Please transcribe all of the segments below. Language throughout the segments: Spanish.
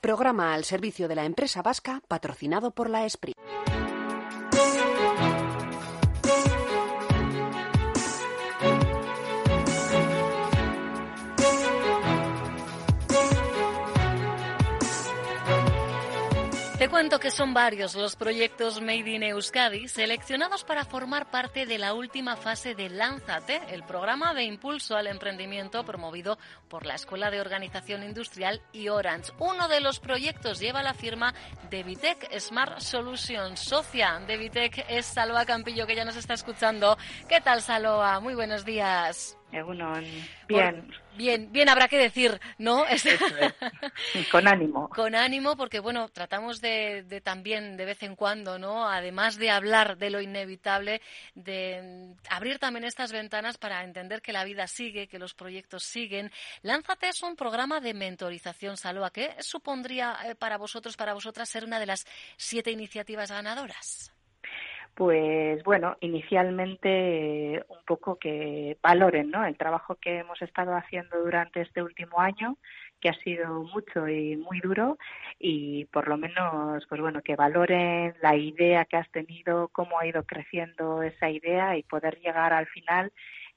Programa al servicio de la empresa vasca patrocinado por la ESPRI. Cuento que son varios los proyectos Made in Euskadi seleccionados para formar parte de la última fase de Lánzate, el programa de impulso al emprendimiento promovido por la Escuela de Organización Industrial y Orange. Uno de los proyectos lleva la firma de Vitec Smart Solutions. Socia de Vitec es Salva Campillo, que ya nos está escuchando. ¿Qué tal, Saloa? Muy buenos días. Bien. bien, bien, habrá que decir, ¿no? Con ánimo. Con ánimo, porque bueno, tratamos de, de, también de vez en cuando, ¿no? Además de hablar de lo inevitable, de abrir también estas ventanas para entender que la vida sigue, que los proyectos siguen. Lánzate es un programa de mentorización, Salva. ¿Qué supondría eh, para vosotros, para vosotras, ser una de las siete iniciativas ganadoras? Pues bueno, inicialmente un poco que valoren ¿no? el trabajo que hemos estado haciendo durante este último año, que ha sido mucho y muy duro, y por lo menos, pues bueno, que valoren la idea que has tenido, cómo ha ido creciendo esa idea y poder llegar al final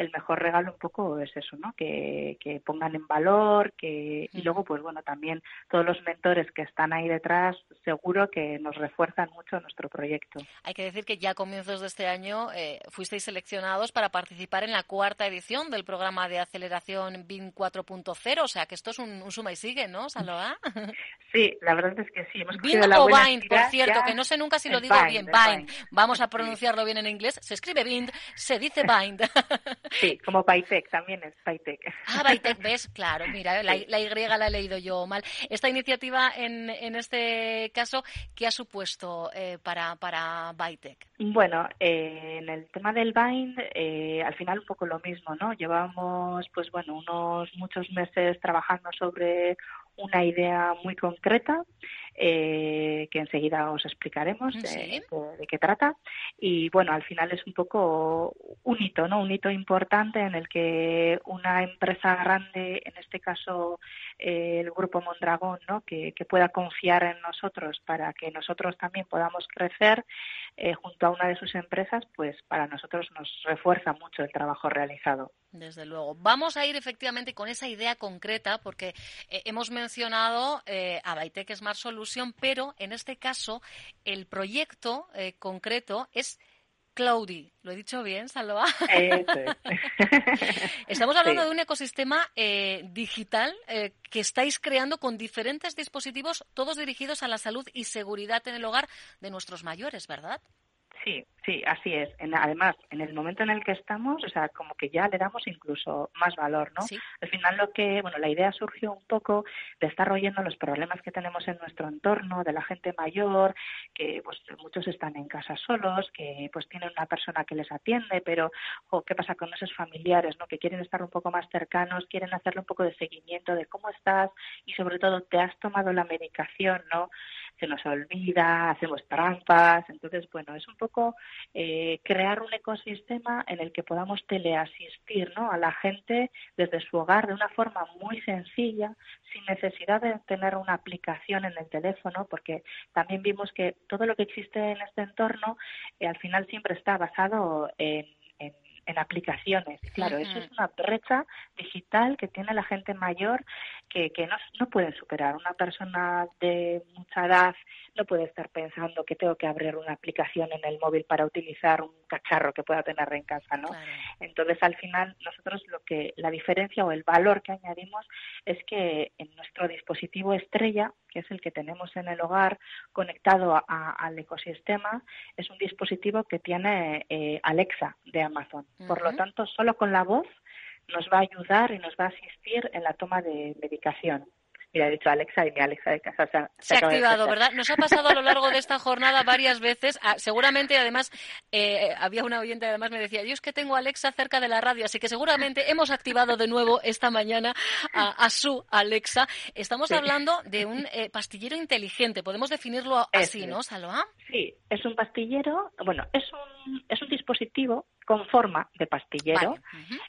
el mejor regalo un poco es eso, ¿no? Que, que pongan en valor, que y luego pues bueno también todos los mentores que están ahí detrás seguro que nos refuerzan mucho nuestro proyecto. Hay que decir que ya a comienzos de este año eh, fuisteis seleccionados para participar en la cuarta edición del programa de aceleración BIN 4.0, o sea que esto es un, suma y sigue, ¿no, Saloa? Sí, la verdad es que sí. Hemos BIN o BIND, por cierto, que no sé nunca si lo digo bien, BIND. Vamos a pronunciarlo bien en inglés. Se escribe BIND, se dice BIND. Sí, como Paytech también es Paytech. Ah, Paytech, ¿ves? Claro, mira, la, Y la he leído yo mal. Esta iniciativa, en, en este caso, ¿qué ha supuesto eh, para, para Bytech? Bueno, eh, en el tema del Bind, eh, al final un poco lo mismo, ¿no? Llevamos, pues bueno, unos muchos meses trabajando sobre una idea muy concreta eh, que enseguida os explicaremos de, qué trata. Y bueno, al final es un poco un hito, ¿no? Un hito importante en el que una empresa grande, en este caso eh, el Grupo Mondragón, ¿no? Que, pueda confiar en nosotros para que nosotros también podamos crecer eh, junto a una de sus empresas, pues para nosotros nos refuerza mucho el trabajo realizado. Desde luego. Vamos a ir efectivamente con esa idea concreta porque hemos mencionado a Baitec Smart Solutions pero en este caso el proyecto eh, concreto es Cloudy. ¿Lo he dicho bien, Salva? Estamos hablando de un ecosistema eh, digital eh, que estáis creando con diferentes dispositivos, todos dirigidos a la salud y seguridad en el hogar de nuestros mayores, ¿verdad? Sí, sí, así es. además, en el momento en el que estamos, o sea, como que ya le damos incluso más valor, ¿no? Al final lo que, bueno, la idea surgió un poco de estar oyendo los problemas que tenemos en nuestro entorno, de la gente mayor, que pues muchos están en casa solos, que pues tienen una persona que les atiende, pero ¿qué pasa con esos familiares, ¿no? Que quieren estar un poco más cercanos, quieren hacerle un poco de seguimiento de cómo estás y sobre todo te has tomado la medicación, ¿no? Se nos olvida, hacemos trampas, entonces, bueno, es un poco eh, crear un ecosistema en el que podamos teleasistir ¿no? a la gente desde su hogar de una forma muy sencilla, sin necesidad de tener una aplicación en el teléfono, porque también vimos que todo lo que existe en este entorno eh, al final siempre está basado en en aplicaciones. Claro, eso es una brecha digital que tiene la gente mayor que, que no, no pueden superar. Una persona de mucha edad no puede estar pensando que tengo que abrir una aplicación en el móvil para utilizar un cacharro que pueda tener en casa, ¿no? Entonces, al final, nosotros lo que la diferencia o el valor que añadimos es que en nuestro dispositivo estrella, que es el que tenemos en el hogar conectado al ecosistema, es un dispositivo que tiene eh, Alexa de Amazon. Por lo tanto, solo con la voz nos va a ayudar y nos va a asistir en la toma de medicación. Mira, he dicho Alexa y mi Alexa de casa se ha, se ha activado, ¿verdad? Nos ha pasado a lo largo de esta jornada varias veces. Ah, seguramente, además, eh, había una oyente además me decía, yo es que tengo Alexa cerca de la radio, así que seguramente hemos activado de nuevo esta mañana a, su Alexa. Estamos hablando de un eh, pastillero inteligente. Podemos definirlo así, ¿no, Salva? Sí, es un pastillero, bueno, es un, es un dispositivo con forma de pastillero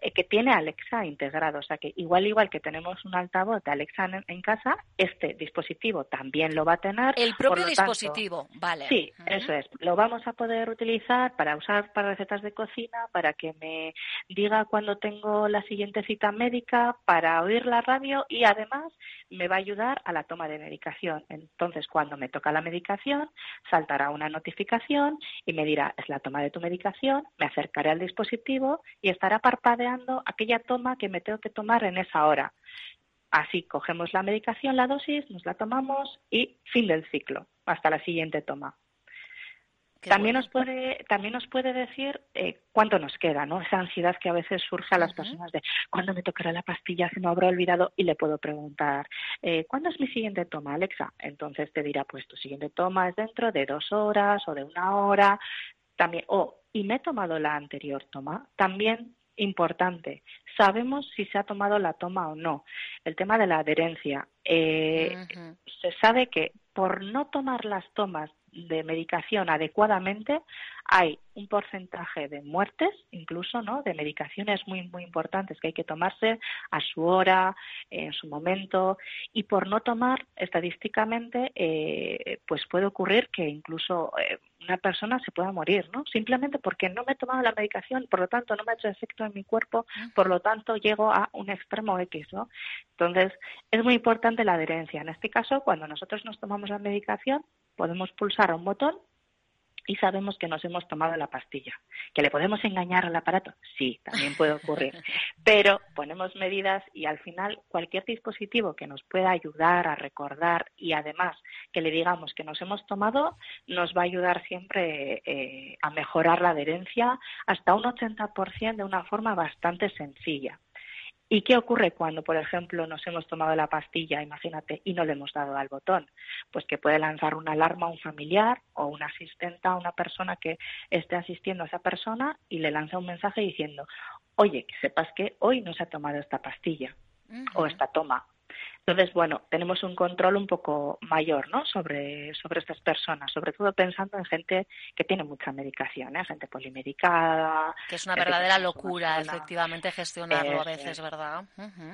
eh, que tiene Alexa integrado. O sea que igual igual que tenemos un altavoz de Alexa en, casa, este dispositivo también lo va a tener. El propio dispositivo, vale. Sí, eso es. Lo vamos a poder utilizar para usar para recetas de cocina, para que me diga cuando tengo la siguiente cita médica, para oír la radio y además me va a ayudar a la toma de medicación. Entonces, cuando me toca la medicación, saltará una notificación y me dirá, es la toma de tu medicación, me acercaré al dispositivo y estará parpadeando aquella toma que me tengo que tomar en esa hora. Así cogemos la medicación, la dosis, nos la tomamos y fin del ciclo, hasta la siguiente toma también nos puede también nos puede decir eh, cuánto nos queda, ¿no? Esa ansiedad que a veces surge a las personas de cuándo me tocará la pastilla, se me habrá olvidado y le puedo preguntar eh, ¿cuándo es mi siguiente toma, Alexa? Entonces te dirá pues tu siguiente toma es dentro de dos horas o de una hora, también o y me he tomado la anterior toma, también importante. Sabemos si se ha tomado la toma o no. El tema de la adherencia. Eh, se sabe que por no tomar las tomas de medicación adecuadamente, hay un porcentaje de muertes, incluso, ¿no? De medicaciones muy, muy importantes que hay que tomarse a su hora, en su momento, y por no tomar, estadísticamente, eh, pues puede ocurrir que incluso eh, una persona se pueda morir, ¿no? Simplemente porque no me he tomado la medicación, por lo tanto, no me ha hecho efecto en mi cuerpo, por lo tanto, llego a un extremo X, ¿no? Entonces, es muy importante la adherencia. En este caso, cuando nosotros nos tomamos la medicación, podemos pulsar a un botón y sabemos que nos hemos tomado la pastilla. ¿Que le podemos engañar al aparato? Sí, también puede ocurrir. Pero ponemos medidas y al final cualquier dispositivo que nos pueda ayudar a recordar y además que le digamos que nos hemos tomado nos va a ayudar siempre eh, a mejorar la adherencia hasta un 80% de una forma bastante sencilla. ¿Y qué ocurre cuando, por ejemplo, nos hemos tomado la pastilla, imagínate, y no le hemos dado al botón? Pues que puede lanzar una alarma a un familiar o una asistente a una persona que esté asistiendo a esa persona y le lanza un mensaje diciendo, oye, que sepas que hoy no se ha tomado esta pastilla o esta toma entonces, bueno, tenemos un control un poco mayor, ¿no? Sobre, sobre estas personas, sobre todo pensando en gente que tiene mucha medicación, ¿eh? Gente polimedicada. Que es una verdadera locura, efectivamente, gestionarlo a veces, ¿verdad?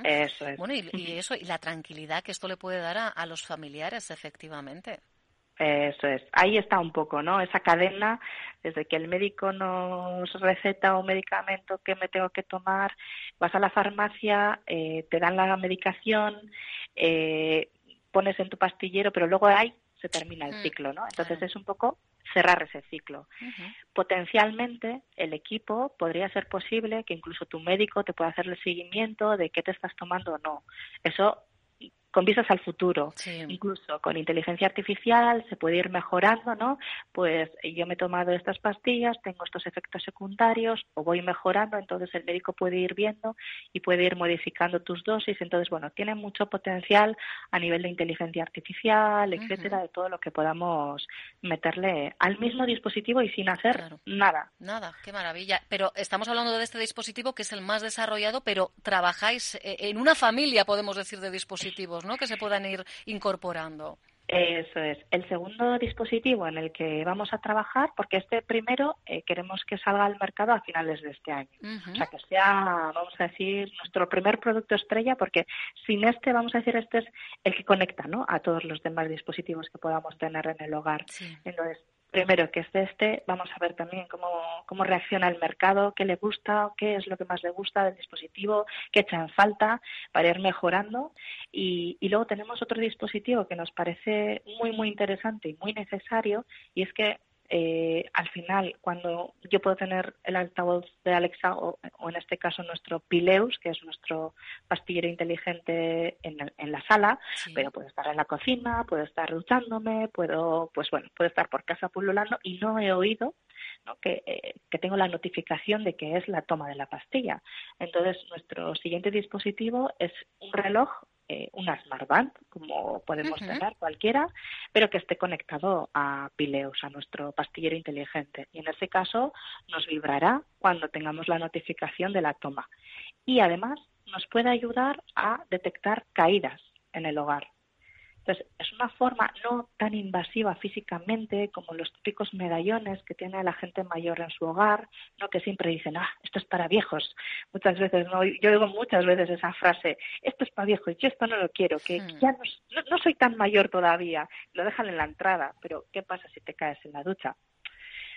Eso es. Bueno, y, eso, y la tranquilidad que esto le puede dar a los familiares, efectivamente. Eso es. Ahí está un poco, ¿no? Esa cadena, desde que el médico nos receta un medicamento que me tengo que tomar, vas a la farmacia, eh, te dan la medicación, eh, pones en tu pastillero, pero luego ahí se termina el mm, ciclo, ¿no? Entonces es un poco cerrar ese ciclo. Potencialmente el equipo podría ser posible que incluso tu médico te pueda hacer el seguimiento de qué te estás tomando o no. Eso con vistas al futuro. Incluso con inteligencia artificial se puede ir mejorando, ¿no? Pues yo me he tomado estas pastillas, tengo estos efectos secundarios o voy mejorando, entonces el médico puede ir viendo y puede ir modificando tus dosis. Entonces, bueno, tiene mucho potencial a nivel de inteligencia artificial, etcétera, de todo lo que podamos meterle al mismo dispositivo y sin hacer nada. Nada, qué maravilla. Pero estamos hablando de este dispositivo que es el más desarrollado, pero trabajáis eh, en una familia, podemos decir, de dispositivos que se puedan ir incorporando. Eso es. El segundo dispositivo en el que vamos a trabajar, porque este primero eh, queremos que salga al mercado a finales de este año. O sea, que sea, vamos a decir, nuestro primer producto estrella, porque sin este, vamos a decir, este es el que conecta ¿no? a todos los demás dispositivos que podamos tener en el hogar. Entonces, primero que es este, vamos a ver también cómo, cómo reacciona el mercado, qué le gusta, qué es lo que más le gusta del dispositivo, qué echa en falta para ir mejorando. Y, y luego tenemos otro dispositivo que nos parece muy, muy interesante y muy necesario, y es que eh, al final, cuando yo puedo tener el altavoz de Alexa o, en este caso nuestro Pileus, que es nuestro pastillero inteligente en, en la sala, pero puedo estar en la cocina, puedo estar duchándome, puedo, pues bueno, puedo estar por casa pululando y no he oído que, eh, que tengo la notificación de que es la toma de la pastilla. Entonces, nuestro siguiente dispositivo es un reloj eh, una smartband, como podemos tener cualquiera, pero que esté conectado a Pileus, a nuestro pastillero inteligente. Y en ese caso nos vibrará cuando tengamos la notificación de la toma. Y además nos puede ayudar a detectar caídas en el hogar. Entonces, es una forma no tan invasiva físicamente como los típicos medallones que tiene la gente mayor en su hogar, no que siempre dicen, ah, esto es para viejos. Muchas veces, ¿no? yo digo muchas veces esa frase, esto es para viejos, yo esto no lo quiero, que, hmm. ya no, no, soy tan mayor todavía, lo dejan en la entrada, pero ¿qué pasa si te caes en la ducha?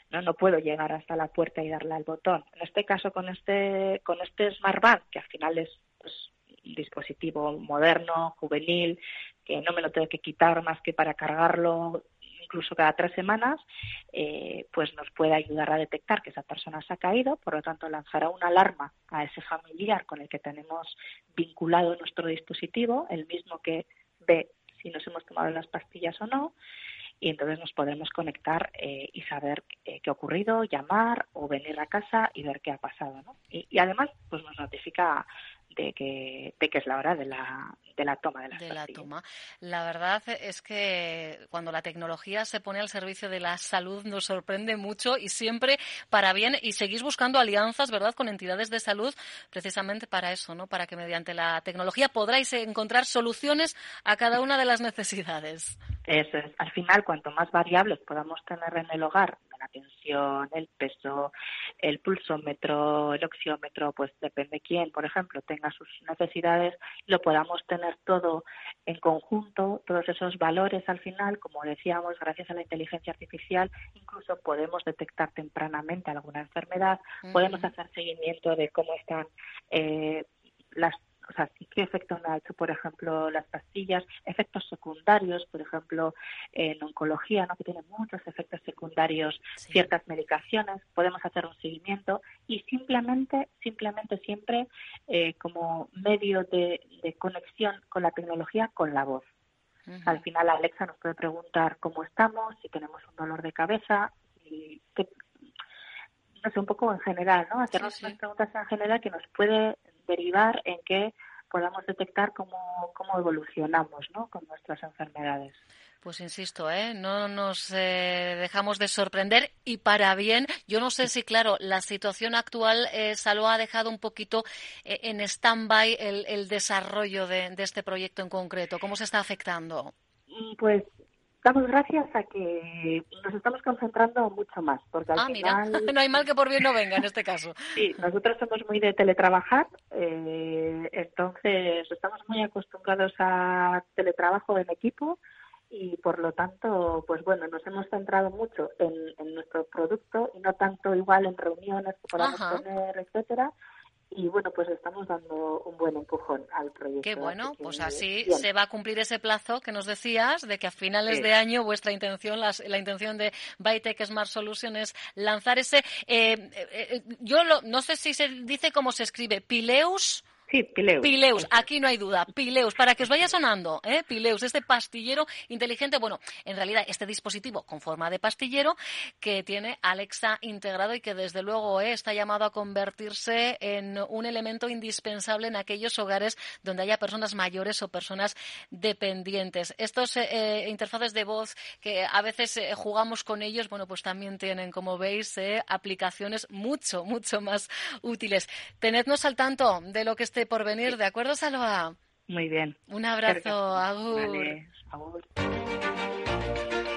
no no puedo llegar hasta la puerta y darle al botón en este caso con este con este smart que al final es pues, dispositivo moderno, juvenil, que no me lo tengo que quitar más que para cargarlo incluso cada tres semanas, eh, pues nos puede ayudar a detectar que esa persona se ha caído, por lo tanto lanzará una alarma a ese familiar con el que tenemos vinculado nuestro dispositivo, el mismo que ve si nos hemos tomado las pastillas o no, y entonces nos podemos conectar eh, y saber eh, qué ha ocurrido, llamar o venir a casa y ver qué ha pasado. ¿no? Y, y, además pues nos notifica de que, de que es la hora de la, de la toma de las de la toma. La verdad es que cuando la tecnología se pone al servicio de la salud nos sorprende mucho y siempre para bien y seguís buscando alianzas, ¿verdad?, con entidades de salud precisamente para eso, ¿no? Para que mediante la tecnología podráis encontrar soluciones a cada una de las necesidades. Eso es. Al final, cuanto más variables podamos tener en el hogar, tensión, el peso, el pulsómetro, el oxiómetro, pues depende quién, por ejemplo, tenga sus necesidades, lo podamos tener todo en conjunto, todos esos valores al final, como decíamos, gracias a la inteligencia artificial, incluso podemos detectar tempranamente alguna enfermedad, podemos hacer seguimiento de cómo están eh, las o sea, qué efecto han hecho, por ejemplo, las pastillas, efectos secundarios, por ejemplo, en oncología, ¿no? que tienen muchos efectos secundarios ciertas medicaciones, podemos hacer un seguimiento y simplemente, simplemente siempre eh, como medio de, conexión con la tecnología, con la voz. Al final Alexa nos puede preguntar cómo estamos, si tenemos un dolor de cabeza, y no sé, un poco en general, ¿no? Hacernos unas preguntas en general que nos puede derivar en que podamos detectar cómo, cómo evolucionamos ¿no? con nuestras enfermedades. Pues insisto, ¿eh? no nos eh, dejamos de sorprender y para bien. Yo no sé si, claro, la situación actual eh, Saló ha dejado un poquito eh, en stand-by el, el, desarrollo de, de, este proyecto en concreto. ¿Cómo se está afectando? Pues damos gracias a que nos estamos concentrando mucho más. Porque al ah, final... no hay mal que por bien no venga en este caso. sí, nosotros somos muy de teletrabajar, eh, entonces estamos muy acostumbrados a teletrabajo en equipo y por lo tanto, pues bueno, nos hemos centrado mucho en, en nuestro producto y no tanto igual en reuniones que podamos tener, etcétera, y bueno, pues estamos dando un buen empujón al proyecto. Qué bueno, pues así se va a cumplir ese plazo que nos decías de que a finales de año vuestra intención, la intención de Bytech Smart Solutions es lanzar ese, eh, eh, eh, yo no sé si se dice cómo se escribe, Pileus Sí, Pileus. Pileus, aquí no hay duda. Pileus, para que os vaya sonando, ¿eh? Pileus, este pastillero inteligente, bueno, en realidad este dispositivo con forma de pastillero que tiene Alexa integrado y que desde luego ¿eh? está llamado a convertirse en un elemento indispensable en aquellos hogares donde haya personas mayores o personas dependientes. Estos eh, eh interfaces de voz que a veces jugamos con ellos, bueno, pues también tienen, como veis, aplicaciones mucho, mucho más útiles. Tenednos al tanto de lo que esté por venir, ¿de acuerdo, Salva? Muy bien. Un abrazo, agur. Vale, agur.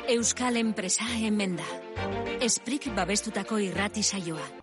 Euskal Enpresa Emenda. Esprik babestutako irrati saioa.